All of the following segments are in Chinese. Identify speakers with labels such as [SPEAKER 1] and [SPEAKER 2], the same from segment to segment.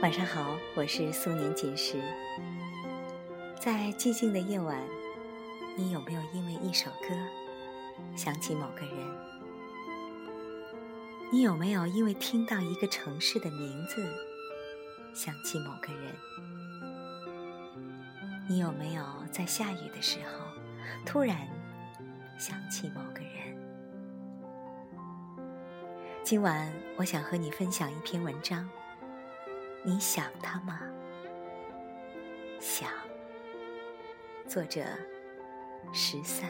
[SPEAKER 1] 晚上好，我是苏年锦时。在寂静的夜晚，你有没有因为一首歌想起某个人？你有没有因为听到一个城市的名字想起某个人？你有没有在下雨的时候突然想起某个人？今晚我想和你分享一篇文章。你想他吗？想。作者十三。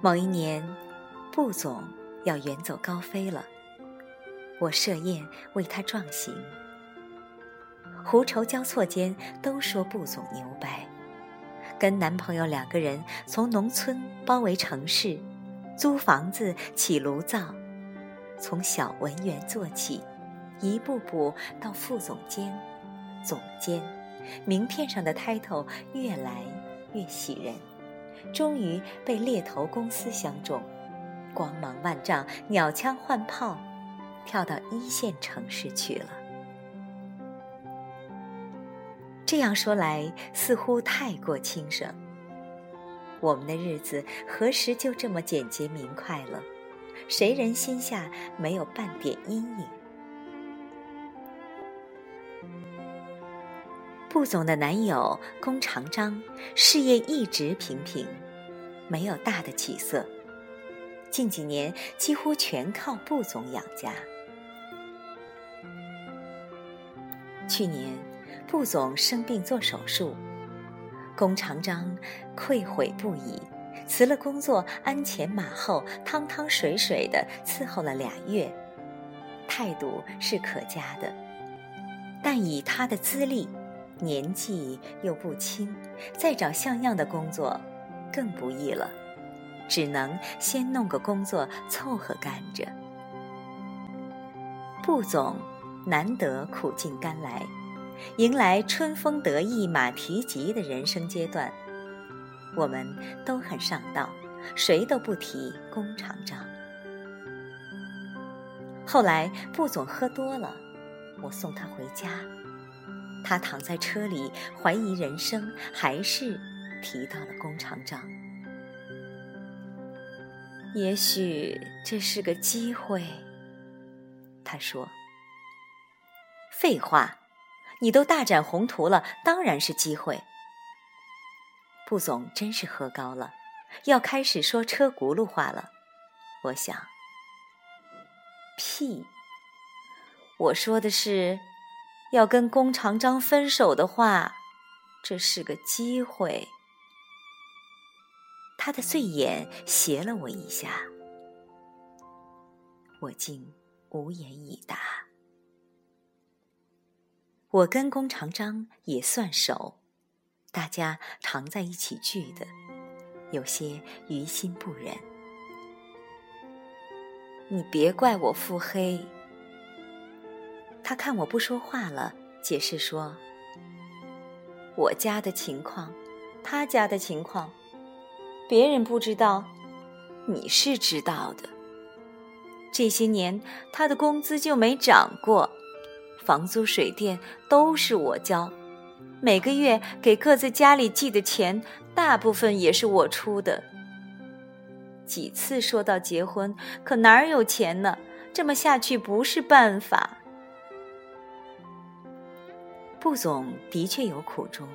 [SPEAKER 1] 某一年，布总要远走高飞了，我设宴为他壮行。狐愁交错间，都说布总牛掰，跟男朋友两个人从农村包围城市，租房子起炉灶，从小文员做起，一步步到副总监、总监，名片上的 title 越来越喜人，终于被猎头公司相中，光芒万丈，鸟枪换炮，跳到一线城市去了。这样说来，似乎太过轻省。我们的日子何时就这么简洁明快了？谁人心下没有半点阴影？布总的男友龚长章，事业一直平平，没有大的起色。近几年几乎全靠布总养家。去年。布总生病做手术，龚长章愧悔不已，辞了工作，鞍前马后，汤汤水水的伺候了俩月，态度是可嘉的。但以他的资历，年纪又不轻，再找像样的工作更不易了，只能先弄个工作凑合干着。布总难得苦尽甘来。迎来春风得意马蹄疾的人生阶段，我们都很上道，谁都不提工厂长。后来布总喝多了，我送他回家，他躺在车里怀疑人生，还是提到了工厂长。也许这是个机会，他说。废话。你都大展宏图了，当然是机会。布总真是喝高了，要开始说车轱辘话了。我想，屁！我说的是，要跟龚长章分手的话，这是个机会。他的醉眼斜了我一下，我竟无言以答。我跟龚长章也算熟，大家常在一起聚的，有些于心不忍。你别怪我腹黑。他看我不说话了，解释说：“我家的情况，他家的情况，别人不知道，你是知道的。这些年他的工资就没涨过。”房租、水电都是我交，每个月给各自家里寄的钱，大部分也是我出的。几次说到结婚，可哪儿有钱呢？这么下去不是办法。布总的确有苦衷，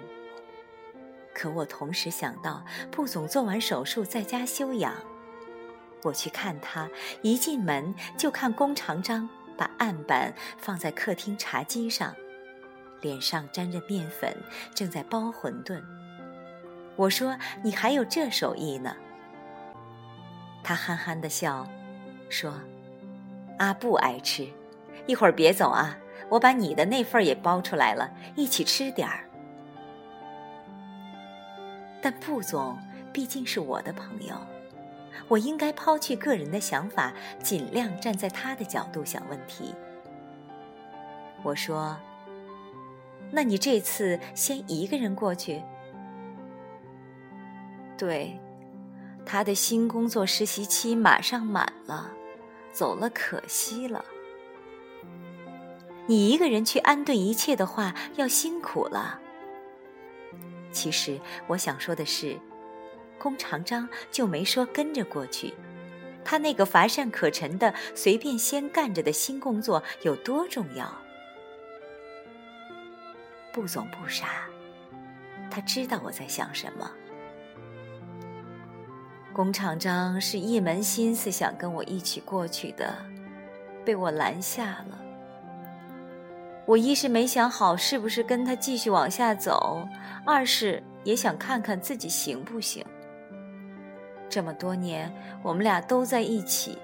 [SPEAKER 1] 可我同时想到，布总做完手术在家休养，我去看他，一进门就看弓长张。把案板放在客厅茶几上，脸上沾着面粉，正在包馄饨。我说：“你还有这手艺呢？”他憨憨的笑，说：“阿布爱吃，一会儿别走啊，我把你的那份也包出来了，一起吃点儿。”但布总毕竟是我的朋友。我应该抛去个人的想法，尽量站在他的角度想问题。我说：“那你这次先一个人过去？对，他的新工作实习期马上满了，走了可惜了。你一个人去安顿一切的话，要辛苦了。其实我想说的是，弓长张就没说跟着过去。他那个乏善可陈的、随便先干着的新工作有多重要？不总不傻，他知道我在想什么。龚长章是一门心思想跟我一起过去的，被我拦下了。我一是没想好是不是跟他继续往下走，二是也想看看自己行不行。这么多年，我们俩都在一起，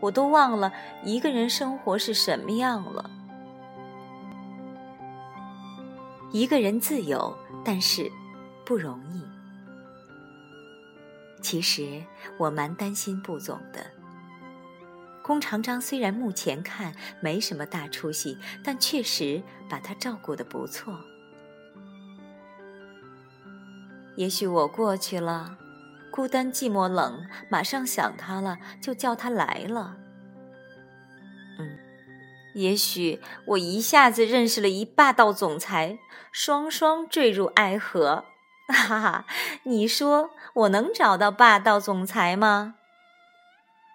[SPEAKER 1] 我都忘了一个人生活是什么样了。一个人自由，但是不容易。其实我蛮担心布总的。龚长章虽然目前看没什么大出息，但确实把他照顾的不错。也许我过去了。孤单寂寞冷，马上想他了，就叫他来了。嗯，也许我一下子认识了一霸道总裁，双双坠入爱河。哈哈，你说我能找到霸道总裁吗？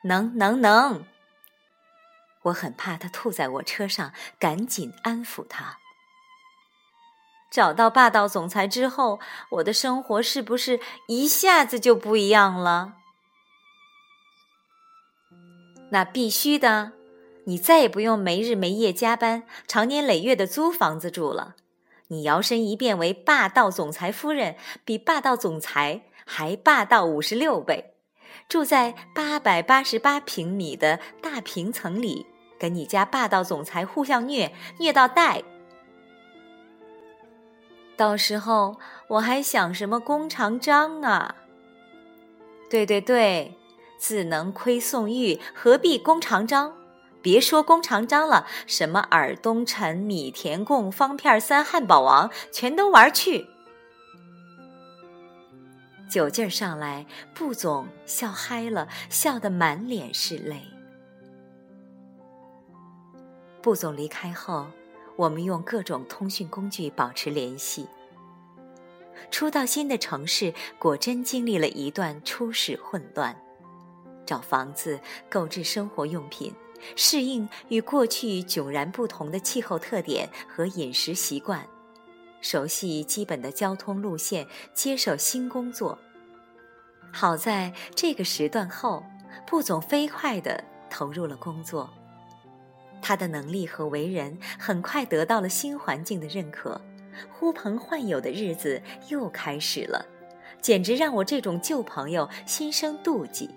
[SPEAKER 1] 能能能！我很怕他吐在我车上，赶紧安抚他。找到霸道总裁之后，我的生活是不是一下子就不一样了？那必须的，你再也不用没日没夜加班、长年累月的租房子住了。你摇身一变为霸道总裁夫人，比霸道总裁还霸道五十六倍，住在八百八十八平米的大平层里，跟你家霸道总裁互相虐，虐到带。到时候我还想什么弓长张啊？对对对，自能亏宋玉，何必弓长张？别说弓长张了，什么尔东陈、米田共、方片三、汉堡王，全都玩去。酒劲儿上来，布总笑嗨了，笑得满脸是泪。布总离开后。我们用各种通讯工具保持联系。初到新的城市，果真经历了一段初始混乱，找房子、购置生活用品、适应与过去迥然不同的气候特点和饮食习惯、熟悉基本的交通路线、接手新工作。好在这个时段后，布总飞快地投入了工作。他的能力和为人很快得到了新环境的认可，呼朋唤友的日子又开始了，简直让我这种旧朋友心生妒忌。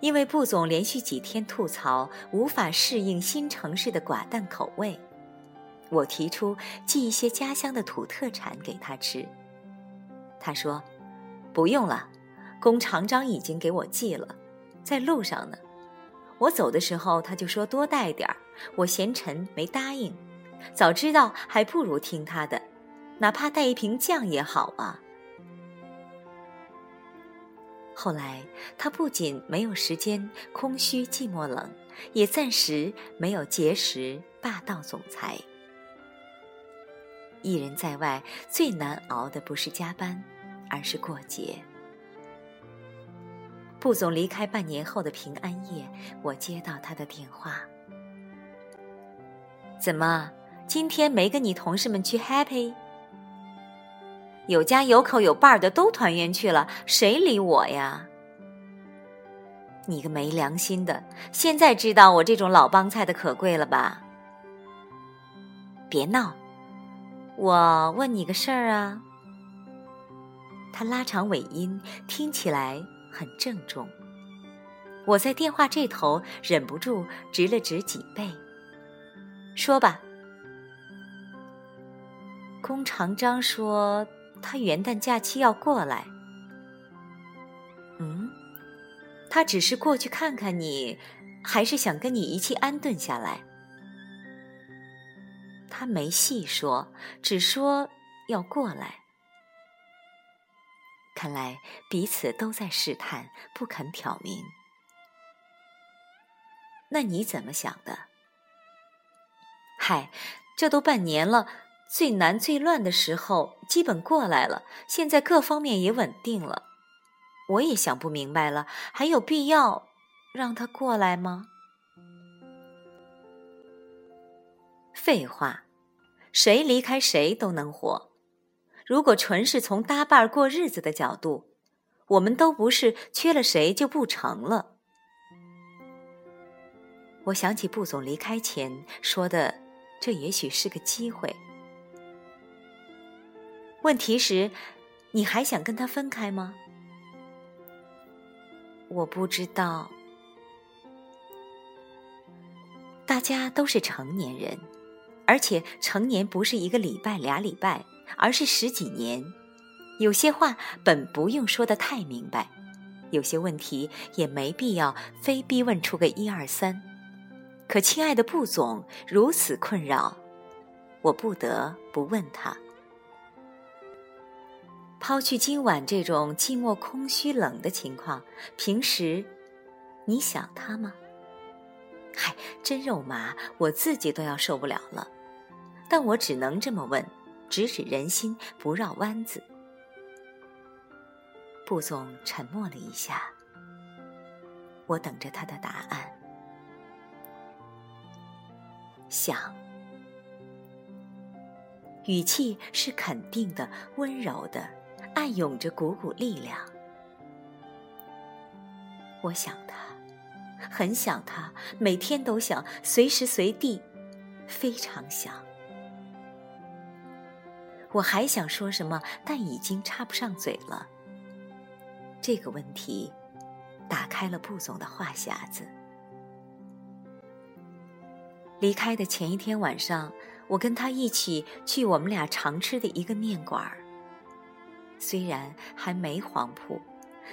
[SPEAKER 1] 因为布总连续几天吐槽无法适应新城市的寡淡口味，我提出寄一些家乡的土特产给他吃。他说：“不用了，工长章已经给我寄了，在路上呢。”我走的时候，他就说多带点儿。我嫌沉，没答应。早知道还不如听他的，哪怕带一瓶酱也好啊。后来，他不仅没有时间空虚寂寞冷，也暂时没有结识霸道总裁。一人在外，最难熬的不是加班，而是过节。副总离开半年后的平安夜，我接到他的电话。怎么，今天没跟你同事们去 happy？有家有口有伴儿的都团圆去了，谁理我呀？你个没良心的，现在知道我这种老帮菜的可贵了吧？别闹，我问你个事儿啊。他拉长尾音，听起来。很郑重，我在电话这头忍不住直了直脊背。说吧，龚长章说他元旦假期要过来。嗯，他只是过去看看你，还是想跟你一起安顿下来？他没细说，只说要过来。看来彼此都在试探，不肯挑明。那你怎么想的？嗨，这都半年了，最难最乱的时候基本过来了，现在各方面也稳定了，我也想不明白了，还有必要让他过来吗？废话，谁离开谁都能活。如果纯是从搭伴儿过日子的角度，我们都不是缺了谁就不成了。我想起布总离开前说的，这也许是个机会。问题是，你还想跟他分开吗？我不知道。大家都是成年人，而且成年不是一个礼拜、俩礼拜，而是十几年。有些话本不用说的太明白，有些问题也没必要非逼问出个一二三。可亲爱的布总如此困扰，我不得不问他：抛去今晚这种寂寞、空虚、冷的情况，平时你想他吗？嗨，真肉麻，我自己都要受不了了。但我只能这么问，直指人心，不绕弯子。布总沉默了一下，我等着他的答案。想，语气是肯定的、温柔的，暗涌着股股力量。我想他，很想他，每天都想，随时随地，非常想。我还想说什么，但已经插不上嘴了。这个问题，打开了布总的话匣子。离开的前一天晚上，我跟他一起去我们俩常吃的一个面馆儿。虽然还没黄铺，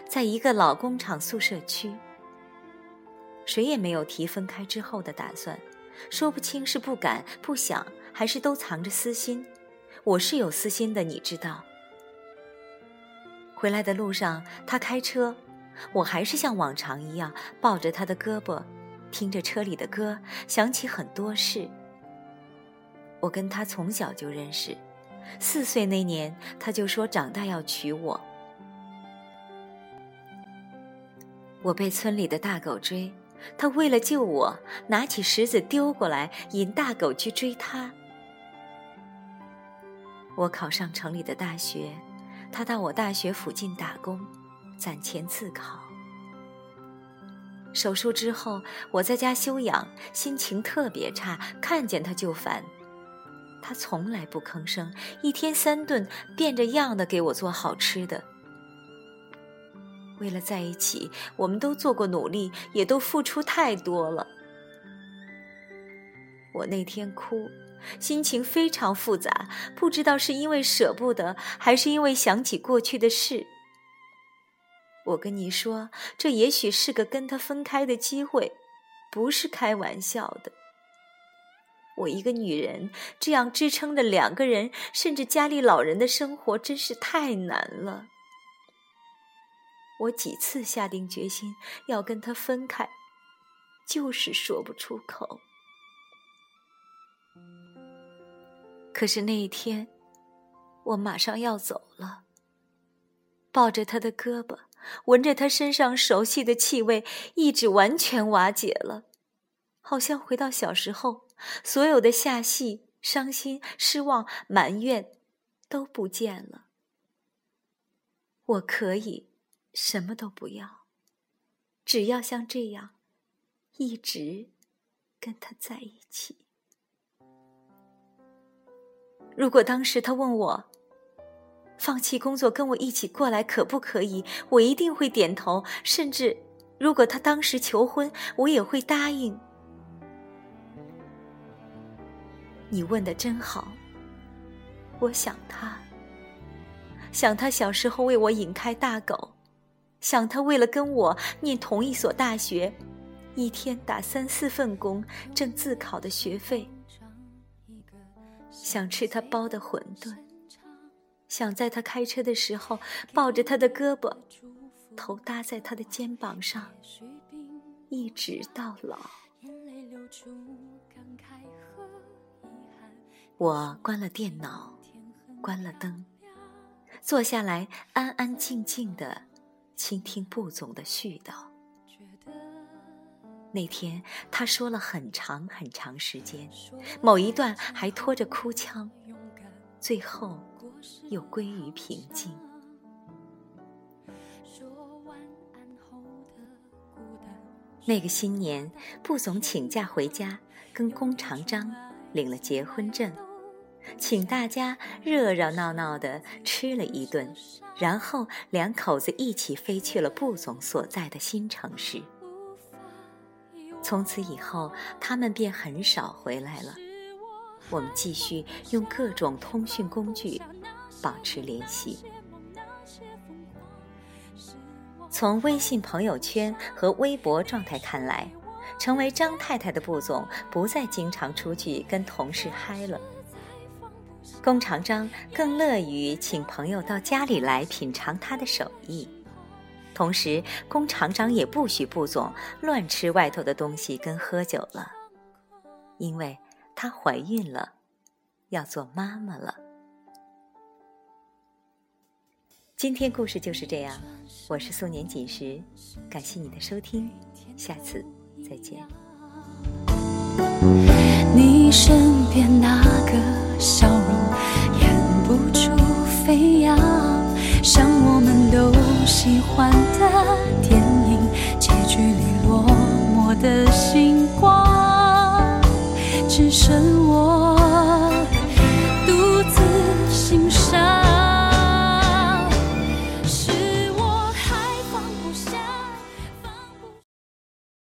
[SPEAKER 1] 在一个老工厂宿舍区，谁也没有提分开之后的打算，说不清是不敢、不想，还是都藏着私心。我是有私心的，你知道。回来的路上，他开车，我还是像往常一样抱着他的胳膊。听着车里的歌，想起很多事。我跟他从小就认识，四岁那年他就说长大要娶我。我被村里的大狗追，他为了救我，拿起石子丢过来，引大狗去追他。我考上城里的大学，他到我大学附近打工，攒钱自考。手术之后，我在家休养，心情特别差，看见他就烦。他从来不吭声，一天三顿，变着样的给我做好吃的。为了在一起，我们都做过努力，也都付出太多了。我那天哭，心情非常复杂，不知道是因为舍不得，还是因为想起过去的事。我跟你说，这也许是个跟他分开的机会，不是开玩笑的。我一个女人这样支撑着两个人，甚至家里老人的生活，真是太难了。我几次下定决心要跟他分开，就是说不出口。可是那一天，我马上要走了，抱着他的胳膊。闻着他身上熟悉的气味，意志完全瓦解了，好像回到小时候，所有的下戏、伤心、失望、埋怨都不见了。我可以什么都不要，只要像这样，一直跟他在一起。如果当时他问我，放弃工作跟我一起过来可不可以？我一定会点头，甚至如果他当时求婚，我也会答应。你问的真好。我想他，想他小时候为我引开大狗，想他为了跟我念同一所大学，一天打三四份工挣自考的学费。想吃他包的馄饨，想在他开车的时候抱着他的胳膊，头搭在他的肩膀上，一直到老。我关了电脑，关了灯，坐下来安安静静的倾听布总的絮叨。那天他说了很长很长时间，某一段还拖着哭腔，最后又归于平静。那个新年，布总请假回家，跟龚长章领了结婚证，请大家热热闹闹的吃了一顿，然后两口子一起飞去了布总所在的新城市。从此以后，他们便很少回来了。我们继续用各种通讯工具保持联系。从微信朋友圈和微博状态看来，成为张太太的布总不再经常出去跟同事嗨了。龚长章更乐于请朋友到家里来品尝他的手艺。同时，龚厂长也不许布总乱吃外头的东西跟喝酒了，因为她怀孕了，要做妈妈了。今天故事就是这样，我是素年锦时，感谢你的收听，下次再见。你身边那个小。